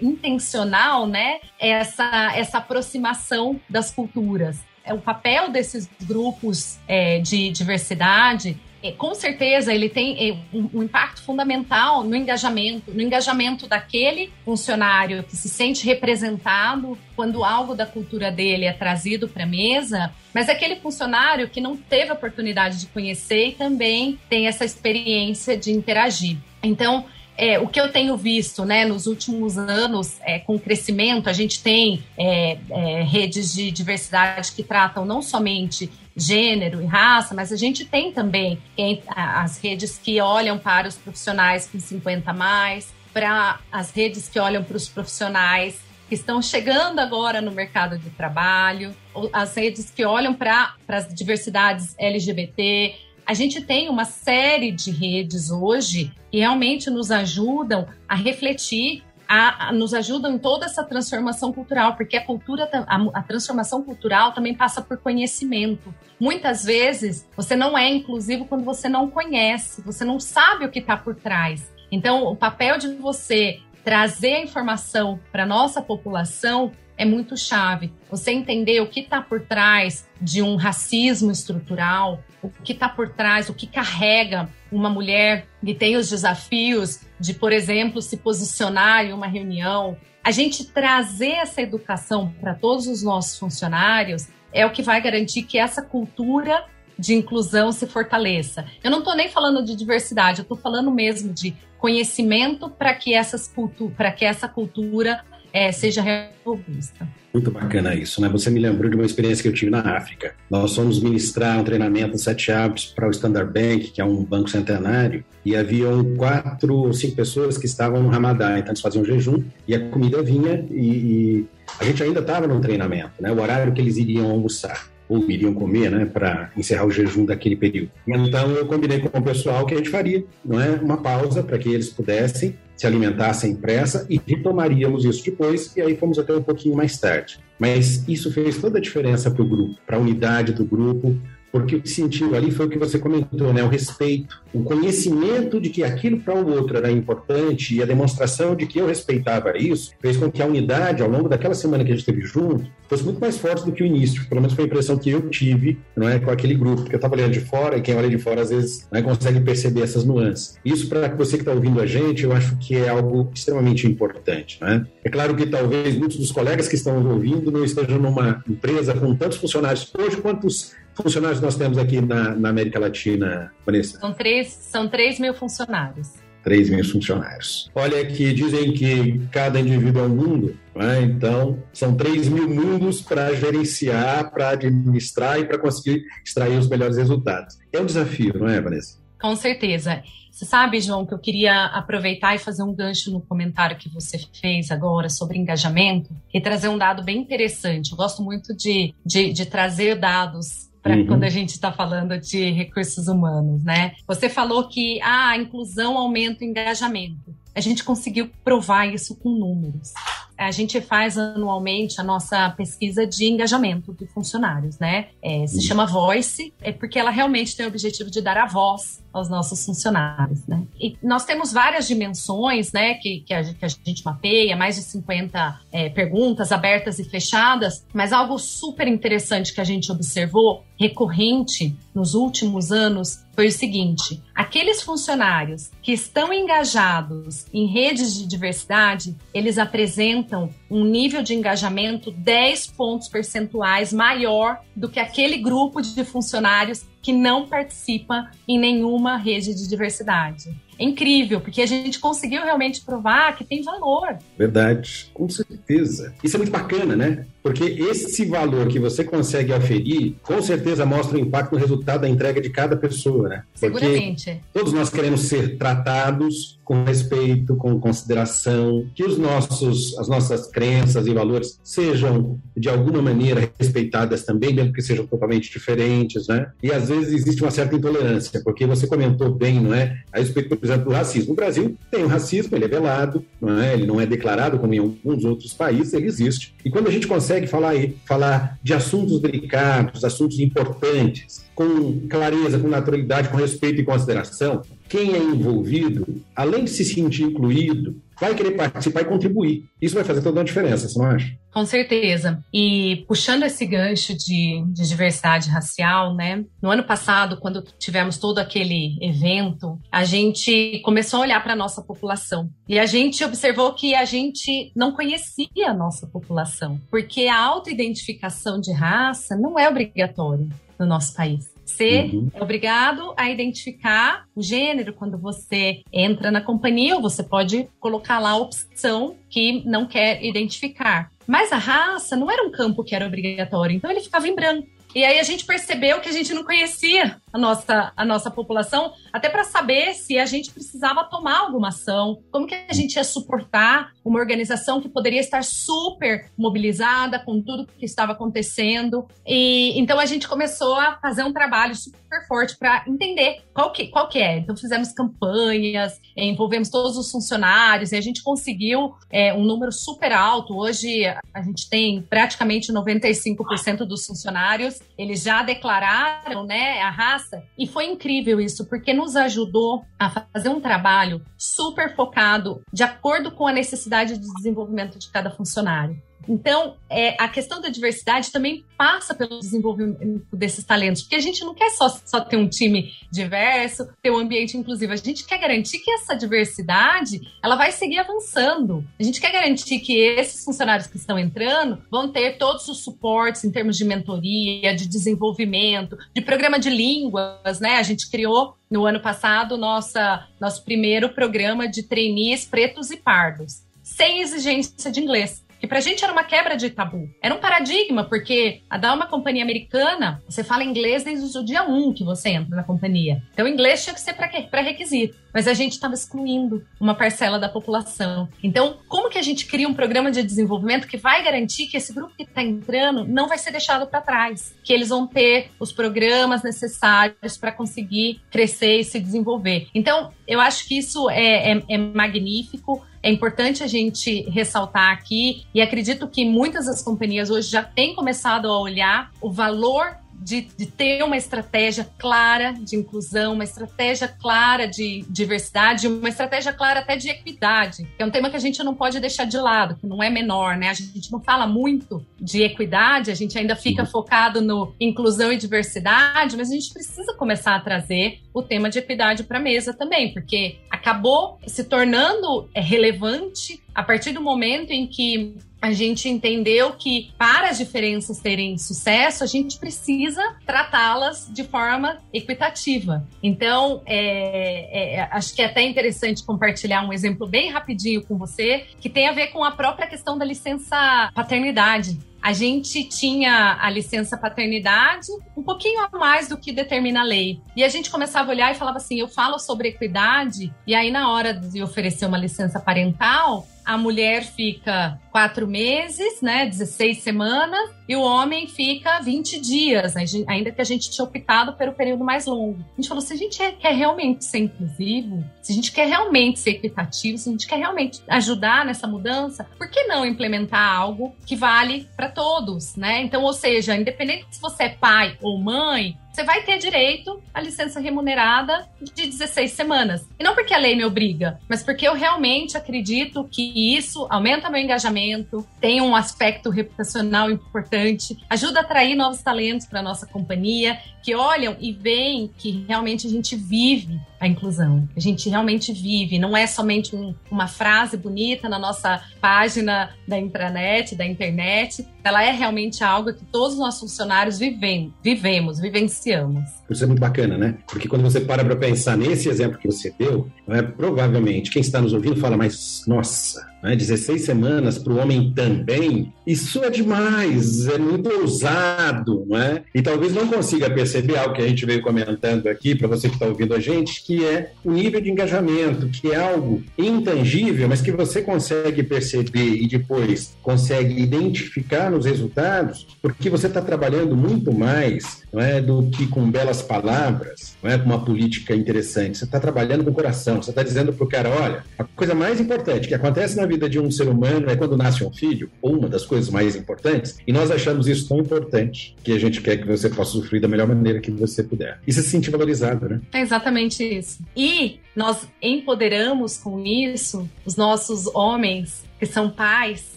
intencional, né, essa, essa aproximação das culturas. É o papel desses grupos é, de diversidade com certeza ele tem é, um, impacto fundamental no engajamento, no engajamento daquele funcionário que se sente representado quando algo da cultura dele é trazido para a mesa, mas aquele funcionário que não teve a oportunidade de conhecer e também tem essa experiência de interagir. Então, é, o que eu tenho visto né, nos últimos anos, é, com o crescimento, a gente tem é, é, redes de diversidade que tratam não somente gênero e raça, mas a gente tem também as redes que olham para os profissionais com 50 a mais, para as redes que olham para os profissionais que estão chegando agora no mercado de trabalho, as redes que olham para as diversidades LGBT, a gente tem uma série de redes hoje que realmente nos ajudam a refletir, a, a, nos ajudam em toda essa transformação cultural, porque a cultura, a, a transformação cultural também passa por conhecimento. Muitas vezes você não é inclusivo quando você não conhece, você não sabe o que está por trás. Então, o papel de você trazer a informação para nossa população é muito chave. Você entender o que está por trás de um racismo estrutural, o que está por trás, o que carrega uma mulher que tem os desafios de, por exemplo, se posicionar em uma reunião. A gente trazer essa educação para todos os nossos funcionários é o que vai garantir que essa cultura de inclusão se fortaleça. Eu não estou nem falando de diversidade, eu estou falando mesmo de conhecimento para que, cultu que essa cultura é, seja robusta. Muito bacana isso, né? Você me lembrou de uma experiência que eu tive na África. Nós fomos ministrar um treinamento sete hábitos para o Standard Bank, que é um banco centenário, e haviam quatro ou cinco pessoas que estavam no Ramadã, então eles faziam jejum e a comida vinha e, e a gente ainda estava no treinamento, né? O horário que eles iriam almoçar ou iriam comer, né, para encerrar o jejum daquele período. Então eu combinei com o pessoal que a gente faria, não é, uma pausa para que eles pudessem se alimentar sem pressa e retomaríamos isso depois e aí fomos até um pouquinho mais tarde. Mas isso fez toda a diferença para o grupo, para a unidade do grupo, porque o que sentiu ali foi o que você comentou, né? O respeito, o conhecimento de que aquilo para o outro era importante e a demonstração de que eu respeitava isso fez com que a unidade, ao longo daquela semana que a gente esteve junto, fosse muito mais forte do que o início. Pelo menos foi a impressão que eu tive, não é, com aquele grupo, porque eu estava olhando de fora e quem olha de fora às vezes não é, consegue perceber essas nuances. Isso para você que está ouvindo a gente, eu acho que é algo extremamente importante, não é? É claro que talvez muitos dos colegas que estão ouvindo não estejam numa empresa com tantos funcionários hoje quantos funcionários nós temos aqui na, na América Latina, Vanessa? São três, são 3 mil funcionários. 3 mil funcionários. Olha que dizem que cada indivíduo é um mundo, né? então são 3 mil mundos para gerenciar, para administrar e para conseguir extrair os melhores resultados. É um desafio, não é, Vanessa? Com certeza. Você sabe, João, que eu queria aproveitar e fazer um gancho no comentário que você fez agora sobre engajamento e trazer um dado bem interessante. Eu gosto muito de, de, de trazer dados para uhum. quando a gente está falando de recursos humanos, né? Você falou que ah, a inclusão aumenta o engajamento. A gente conseguiu provar isso com números. A gente faz anualmente a nossa pesquisa de engajamento de funcionários, né? É, se chama Voice, é porque ela realmente tem o objetivo de dar a voz aos nossos funcionários, né? E nós temos várias dimensões, né, que, que, a, que a gente mapeia, mais de 50 é, perguntas abertas e fechadas, mas algo super interessante que a gente observou, recorrente nos últimos anos, foi o seguinte: aqueles funcionários que estão engajados em redes de diversidade, eles apresentam um nível de engajamento 10 pontos percentuais maior do que aquele grupo de funcionários que não participa em nenhuma rede de diversidade. É incrível, porque a gente conseguiu realmente provar que tem valor. Verdade, com certeza. Isso é muito bacana, né? Porque esse valor que você consegue aferir, com certeza mostra o impacto no resultado da entrega de cada pessoa, né? Porque Seguramente. Todos nós queremos ser tratados com respeito, com consideração, que os nossos, as nossas crenças e valores sejam de alguma maneira respeitadas também, mesmo que sejam totalmente diferentes, né? E às vezes existe uma certa intolerância, porque você comentou bem, não é? A respeito, por exemplo, do racismo. No Brasil tem o racismo, ele é velado, não é? ele não é declarado como em alguns outros países, ele existe. E quando a gente consegue falar, falar de assuntos delicados, assuntos importantes, com clareza, com naturalidade, com respeito e consideração, quem é envolvido, além de se sentir incluído, vai querer participar e contribuir. Isso vai fazer toda uma diferença, você não acha? Com certeza. E puxando esse gancho de, de, diversidade racial, né? No ano passado, quando tivemos todo aquele evento, a gente começou a olhar para a nossa população. E a gente observou que a gente não conhecia a nossa população, porque a autoidentificação de raça não é obrigatória no nosso país. Você uhum. é obrigado a identificar o gênero quando você entra na companhia, ou você pode colocar lá a opção que não quer identificar. Mas a raça não era um campo que era obrigatório, então ele ficava em branco. E aí a gente percebeu que a gente não conhecia a nossa, a nossa população, até para saber se a gente precisava tomar alguma ação, como que a gente ia suportar uma organização que poderia estar super mobilizada com tudo que estava acontecendo. E então a gente começou a fazer um trabalho super forte para entender qual que, qual que é. Então fizemos campanhas, envolvemos todos os funcionários e a gente conseguiu é, um número super alto. Hoje a gente tem praticamente 95% dos funcionários, eles já declararam né, a raça e foi incrível isso, porque nos ajudou a fazer um trabalho super focado, de acordo com a necessidade de desenvolvimento de cada funcionário. Então, é, a questão da diversidade também passa pelo desenvolvimento desses talentos, porque a gente não quer só, só ter um time diverso, ter um ambiente inclusivo, a gente quer garantir que essa diversidade ela vai seguir avançando. A gente quer garantir que esses funcionários que estão entrando vão ter todos os suportes em termos de mentoria, de desenvolvimento, de programa de línguas, né? A gente criou no ano passado nossa, nosso primeiro programa de trainees pretos e pardos, sem exigência de inglês que pra gente era uma quebra de tabu. Era um paradigma, porque a dar uma companhia americana, você fala inglês desde o dia 1 um que você entra na companhia. Então, inglês tinha que ser pré-requisito. Mas a gente estava excluindo uma parcela da população. Então, como que a gente cria um programa de desenvolvimento que vai garantir que esse grupo que está entrando não vai ser deixado para trás? Que eles vão ter os programas necessários para conseguir crescer e se desenvolver. Então, eu acho que isso é, é, é magnífico é importante a gente ressaltar aqui, e acredito que muitas das companhias hoje já têm começado a olhar o valor de, de, ter uma estratégia clara de inclusão, uma estratégia clara de diversidade, uma estratégia clara até de equidade, que é um tema que a gente não pode deixar de lado, que não é menor, né? A gente não fala muito de equidade, a gente ainda fica focado no inclusão e diversidade, mas a gente precisa começar a trazer o tema de equidade para a mesa também, porque acabou se tornando é, relevante a partir do momento em que a gente entendeu que para as diferenças terem sucesso, a gente precisa tratá-las de forma equitativa. Então, é, é, acho que é até interessante compartilhar um exemplo bem rapidinho com você, que tem a ver com a própria questão da licença paternidade a gente tinha a licença paternidade um pouquinho a mais do que determina a lei. E a gente começava a olhar e falava assim: eu falo sobre equidade, e aí na hora de oferecer uma licença parental, a mulher fica quatro meses, né, 16 semanas, e o homem fica 20 dias, ainda que a gente tinha optado pelo período mais longo. A gente falou, se a gente é, quer realmente ser inclusivo, se a gente quer realmente ser equitativo, se a gente quer realmente ajudar nessa mudança, por que não implementar algo que vale para todos, né? Então, ou seja, independente se você é pai ou mãe, você vai ter direito à licença remunerada de 16 semanas. E não porque a lei me obriga, mas porque eu realmente acredito que isso aumenta meu engajamento, tem um aspecto reputacional importante, ajuda a atrair novos talentos para nossa companhia, que olham e veem que realmente a gente vive a inclusão. A gente realmente vive, não é somente um, uma frase bonita na nossa página da intranet, da internet, ela é realmente algo que todos os nossos funcionários vivem, vivemos, vivenciamos. Isso é muito bacana, né? Porque quando você para para pensar nesse exemplo que você deu, é, provavelmente quem está nos ouvindo fala, mas nossa, né, 16 semanas para o homem também, isso é demais, é muito ousado, não é? E talvez não consiga perceber algo que a gente veio comentando aqui, para você que está ouvindo a gente, que é o nível de engajamento, que é algo intangível, mas que você consegue perceber e depois consegue identificar nos resultados, porque você está trabalhando muito mais não é, do que com belas belas palavras, não é com uma política interessante. Você está trabalhando com o coração. Você está dizendo para o cara, olha, a coisa mais importante que acontece na vida de um ser humano é quando nasce um filho, ou uma das coisas mais importantes, e nós achamos isso tão importante que a gente quer que você possa sofrer da melhor maneira que você puder. E se sentir valorizado, né? É exatamente isso. E nós empoderamos com isso os nossos homens que são pais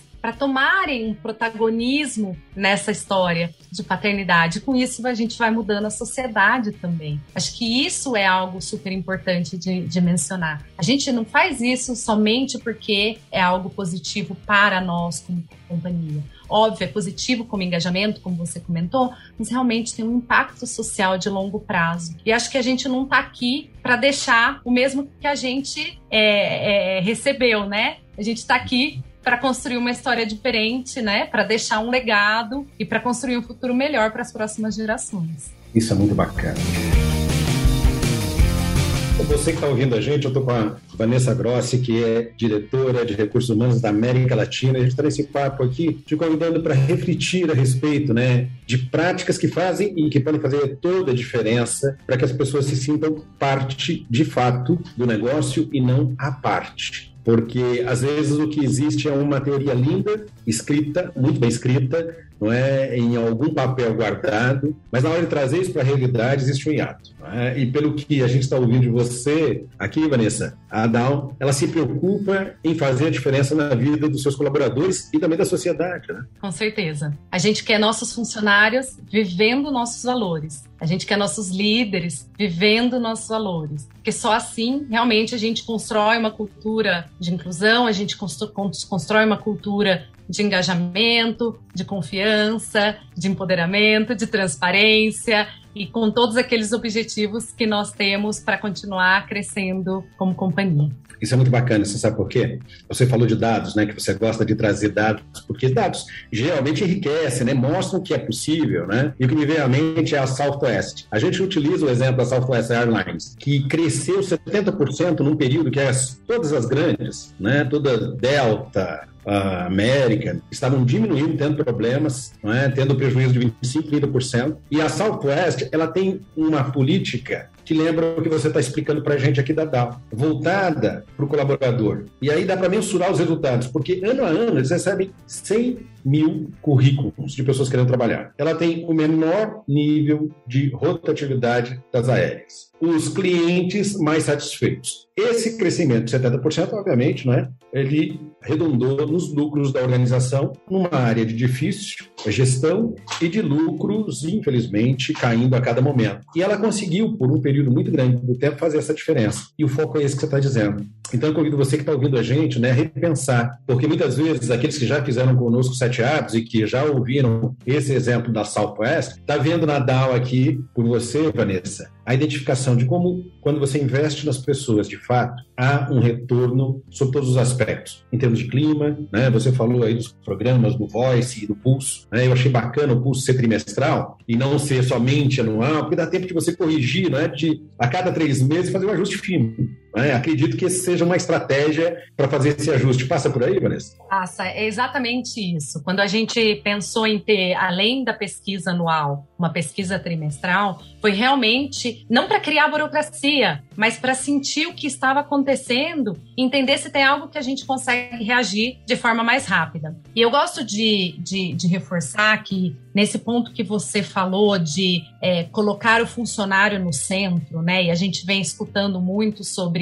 para tomarem um protagonismo nessa história de paternidade. Com isso, a gente vai mudando a sociedade também. Acho que isso é algo super importante de, de mencionar. A gente não faz isso somente porque é algo positivo para nós como companhia. Óbvio, é positivo como engajamento, como você comentou, mas realmente tem um impacto social de longo prazo. E acho que a gente não está aqui para deixar o mesmo que a gente é, é, recebeu, né? A gente está aqui para construir uma história diferente, né? Para deixar um legado e para construir um futuro melhor para as próximas gerações. Isso é muito bacana. Você que está ouvindo a gente, eu estou com a Vanessa Grossi, que é diretora de recursos humanos da América Latina. A gente está nesse papo aqui te convidando para refletir a respeito né, de práticas que fazem e que podem fazer toda a diferença para que as pessoas se sintam parte, de fato, do negócio e não à parte porque às vezes o que existe é uma teoria linda, escrita, muito bem escrita, não é em algum papel guardado, mas na hora de trazer isso para a realidade existe um hiato. É? E pelo que a gente está ouvindo de você aqui, Vanessa, a Down, ela se preocupa em fazer a diferença na vida dos seus colaboradores e também da sociedade. Né? Com certeza. A gente quer nossos funcionários vivendo nossos valores. A gente quer nossos líderes vivendo nossos valores. Porque só assim, realmente, a gente constrói uma cultura de inclusão, a gente constrói uma cultura de engajamento, de confiança, de empoderamento, de transparência e com todos aqueles objetivos que nós temos para continuar crescendo como companhia. Isso é muito bacana, você sabe por quê? Você falou de dados, né? Que você gosta de trazer dados, porque dados geralmente enriquecem, né? Mostram que é possível, né? E o que me vem à mente é a Southwest. A gente utiliza o exemplo da Southwest Airlines, que cresceu 70% num período que as, todas as grandes, né? Toda Delta, América estavam diminuindo, tendo problemas, é? tendo prejuízo de 25%, 30%. E a Southwest, ela tem uma política que lembra o que você está explicando para a gente aqui da DAO, voltada para o colaborador. E aí dá para mensurar os resultados, porque ano a ano eles recebem 100 mil currículos de pessoas querendo trabalhar. Ela tem o menor nível de rotatividade das aéreas. Os clientes mais satisfeitos. Esse crescimento de 70%, obviamente, né, ele redondou nos lucros da organização numa área de difícil gestão e de lucros, infelizmente, caindo a cada momento. E ela conseguiu, por um período muito grande do tempo, fazer essa diferença. E o foco é esse que você está dizendo. Então, eu convido você que está ouvindo a gente né, a repensar, porque muitas vezes aqueles que já fizeram conosco sete hábitos e que já ouviram esse exemplo da Southwest, está vendo na DAO aqui, por você, Vanessa, a identificação de como, quando você investe nas pessoas, de fato, há um retorno sobre todos os aspectos. Em termos de clima, né, você falou aí dos programas do Voice e do Pulso, né, eu achei bacana o Pulso ser trimestral e não ser somente anual, porque dá tempo de você corrigir, né, de a cada três meses fazer um ajuste fino. Né? Acredito que seja uma estratégia para fazer esse ajuste. Passa por aí, Vanessa? Passa, é exatamente isso. Quando a gente pensou em ter, além da pesquisa anual, uma pesquisa trimestral, foi realmente não para criar burocracia, mas para sentir o que estava acontecendo, entender se tem algo que a gente consegue reagir de forma mais rápida. E eu gosto de, de, de reforçar que nesse ponto que você falou de é, colocar o funcionário no centro, né? E a gente vem escutando muito sobre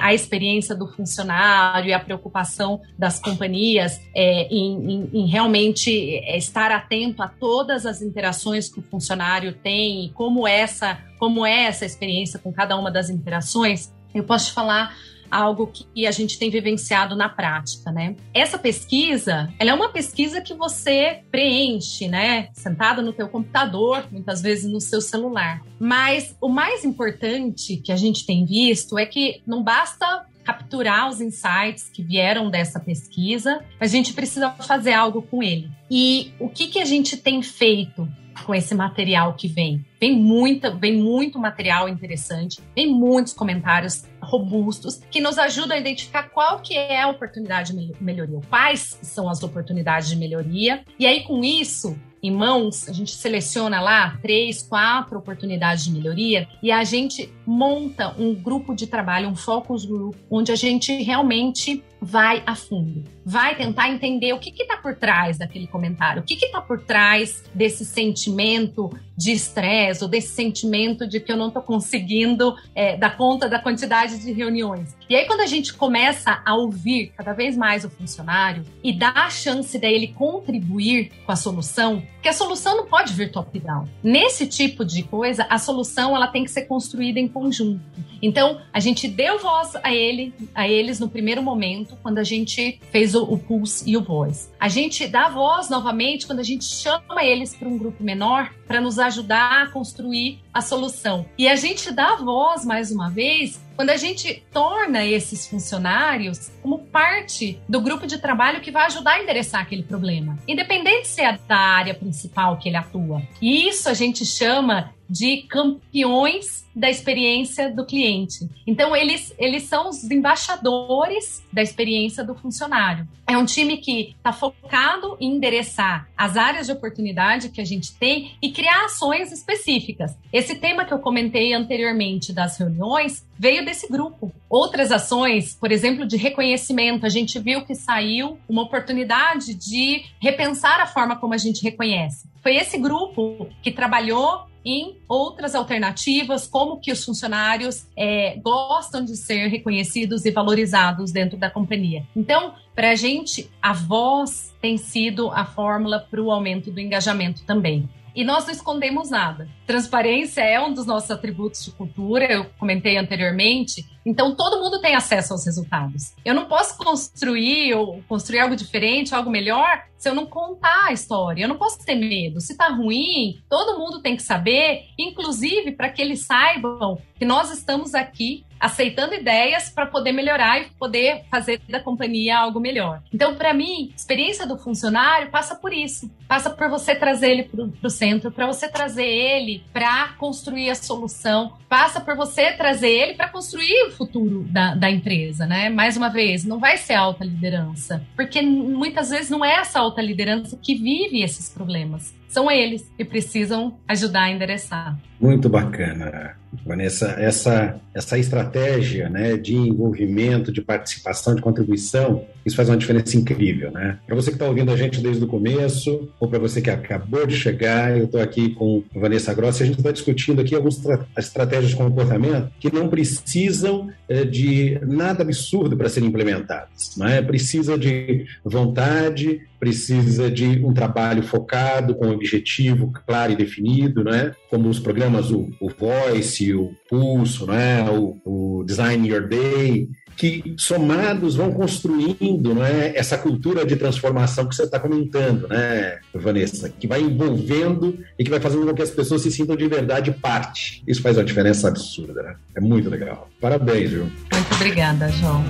a experiência do funcionário e a preocupação das companhias é, em, em, em, realmente é, estar atento a todas as interações que o funcionário tem e como essa, como é essa experiência com cada uma das interações. Eu posso te falar algo que a gente tem vivenciado na prática, né? Essa pesquisa, ela é uma pesquisa que você preenche, né? Sentado no teu computador, muitas vezes no seu celular. Mas o mais importante que a gente tem visto é que não basta capturar os insights que vieram dessa pesquisa, a gente precisa fazer algo com ele. E o que, que a gente tem feito com esse material que vem. Vem muita, vem muito material interessante, vem muitos comentários robustos que nos ajudam a identificar qual que é a oportunidade de melhoria, quais são as oportunidades de melhoria. E aí com isso, em mãos, a gente seleciona lá três, quatro oportunidades de melhoria e a gente monta um grupo de trabalho, um focus group, onde a gente realmente vai a fundo, vai tentar entender o que está por trás daquele comentário, o que está por trás desse sentimento de estresse ou desse sentimento de que eu não estou conseguindo é, dar conta da quantidade de reuniões. E aí, quando a gente começa a ouvir cada vez mais o funcionário e dar a chance dele contribuir com a solução, que a solução não pode vir top-down. Nesse tipo de coisa, a solução ela tem que ser construída em conjunto. Então, a gente deu voz a ele, a eles no primeiro momento, quando a gente fez o, o Pulse e o Voice. A gente dá voz novamente quando a gente chama eles para um grupo menor para nos ajudar a construir a solução. E a gente dá voz, mais uma vez, quando a gente torna esses funcionários como parte do grupo de trabalho que vai ajudar a endereçar aquele problema, independente se é da área principal que ele atua. E isso a gente chama de campeões da experiência do cliente. Então, eles, eles são os embaixadores da experiência do funcionário. É um time que está focado em endereçar as áreas de oportunidade que a gente tem e criar ações específicas. Esse tema que eu comentei anteriormente das reuniões veio desse grupo. Outras ações, por exemplo, de reconhecimento, a gente viu que saiu uma oportunidade de repensar a forma como a gente reconhece. Foi esse grupo que trabalhou em outras alternativas, como que os funcionários é, gostam de ser reconhecidos e valorizados dentro da companhia. Então, para a gente, a voz tem sido a fórmula para o aumento do engajamento também. E nós não escondemos nada. Transparência é um dos nossos atributos de cultura, eu comentei anteriormente. Então, todo mundo tem acesso aos resultados. Eu não posso construir ou construir algo diferente, algo melhor, se eu não contar a história. Eu não posso ter medo. Se tá ruim, todo mundo tem que saber, inclusive para que eles saibam que nós estamos aqui aceitando ideias para poder melhorar e poder fazer da companhia algo melhor. Então, para mim, experiência do funcionário passa por isso. Passa por você trazer ele para o centro, para você trazer ele para construir a solução, passa por você trazer ele para construir o futuro da, da empresa, né? Mais uma vez, não vai ser alta liderança, porque muitas vezes não é essa alta liderança que vive esses problemas são eles que precisam ajudar a endereçar. Muito bacana, Vanessa. Essa, essa estratégia né, de envolvimento, de participação, de contribuição, isso faz uma diferença incrível. Né? Para você que está ouvindo a gente desde o começo, ou para você que acabou de chegar, eu estou aqui com Vanessa Grossi, a gente está discutindo aqui algumas estratégias de comportamento que não precisam é, de nada absurdo para serem implementadas. Né? Precisa de vontade, precisa de um trabalho focado, com um objetivo claro e definido, né? como os programas o, o Voice, o Pulso, né? o, o Design Your Day, que somados vão construindo né, essa cultura de transformação que você está comentando, né, Vanessa? Que vai envolvendo e que vai fazendo com que as pessoas se sintam de verdade parte. Isso faz uma diferença absurda, né? É muito legal. Parabéns, viu? Muito obrigada, João.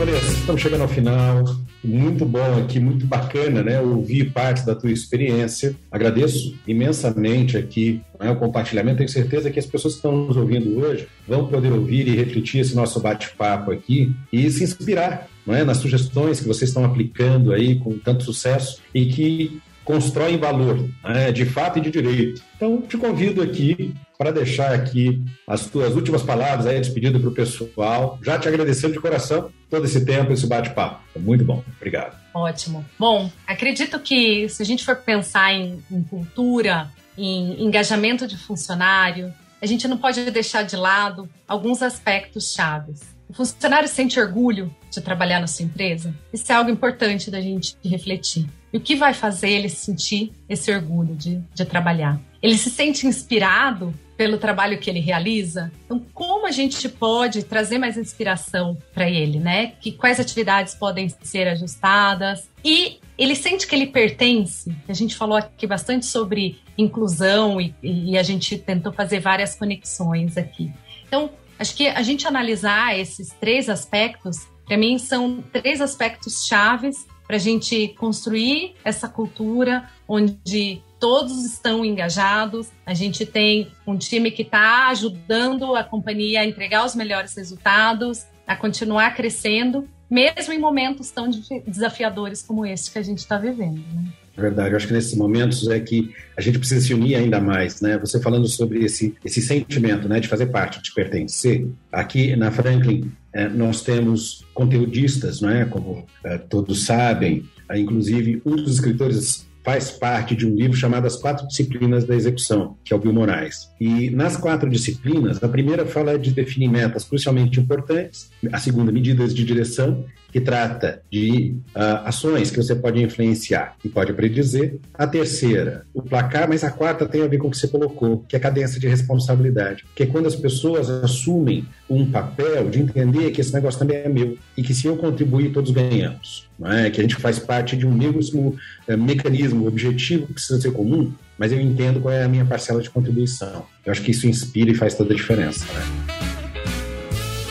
Vanessa, estamos chegando ao final. Muito bom aqui, muito bacana, né? Ouvir parte da tua experiência. Agradeço imensamente aqui né, o compartilhamento. Tenho certeza que as pessoas que estão nos ouvindo hoje vão poder ouvir e refletir esse nosso bate-papo aqui e se inspirar não é, nas sugestões que vocês estão aplicando aí com tanto sucesso e que constroem valor, né, de fato e de direito. Então, te convido aqui para deixar aqui as tuas últimas palavras aí, despedida para o pessoal. Já te agradecendo de coração todo esse tempo, esse bate-papo. muito bom. Obrigado. Ótimo. Bom, acredito que se a gente for pensar em, em cultura, em engajamento de funcionário, a gente não pode deixar de lado alguns aspectos chaves. O funcionário sente orgulho de trabalhar na sua empresa? Isso é algo importante da gente refletir. E o que vai fazer ele sentir esse orgulho de, de trabalhar? Ele se sente inspirado pelo trabalho que ele realiza? Então, como a gente pode trazer mais inspiração para ele, né? Que quais atividades podem ser ajustadas? E ele sente que ele pertence. A gente falou aqui bastante sobre inclusão e, e a gente tentou fazer várias conexões aqui. Então, acho que a gente analisar esses três aspectos, para mim, são três aspectos chaves para a gente construir essa cultura onde todos estão engajados. A gente tem um time que está ajudando a companhia a entregar os melhores resultados, a continuar crescendo mesmo em momentos tão desafiadores como este que a gente está vivendo. Né? É verdade, eu acho que nesses momentos é que a gente precisa se unir ainda mais, né? Você falando sobre esse, esse sentimento, né, de fazer parte, de pertencer. Aqui na Franklin, é, nós temos conteudistas, não é? Como é, todos sabem, inclusive um dos escritores faz parte de um livro chamado As Quatro Disciplinas da Execução, que é o Bill Moraes. E nas quatro disciplinas, a primeira fala de definir metas crucialmente importantes, a segunda, medidas de direção, que trata de uh, ações que você pode influenciar e pode predizer. A terceira, o placar, mas a quarta tem a ver com o que você colocou, que é a cadência de responsabilidade. Que é quando as pessoas assumem um papel de entender que esse negócio também é meu e que se eu contribuir, todos ganhamos. Não é? Que a gente faz parte de um mesmo uh, mecanismo, objetivo que precisa ser comum, mas eu entendo qual é a minha parcela de contribuição. Eu acho que isso inspira e faz toda a diferença. Né?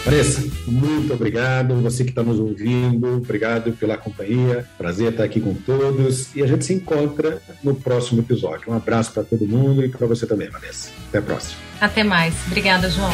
Vanessa, muito obrigado. Você que está nos ouvindo, obrigado pela companhia. Prazer estar aqui com todos. E a gente se encontra no próximo episódio. Um abraço para todo mundo e para você também, Vanessa. Até a próxima. Até mais. Obrigada, João.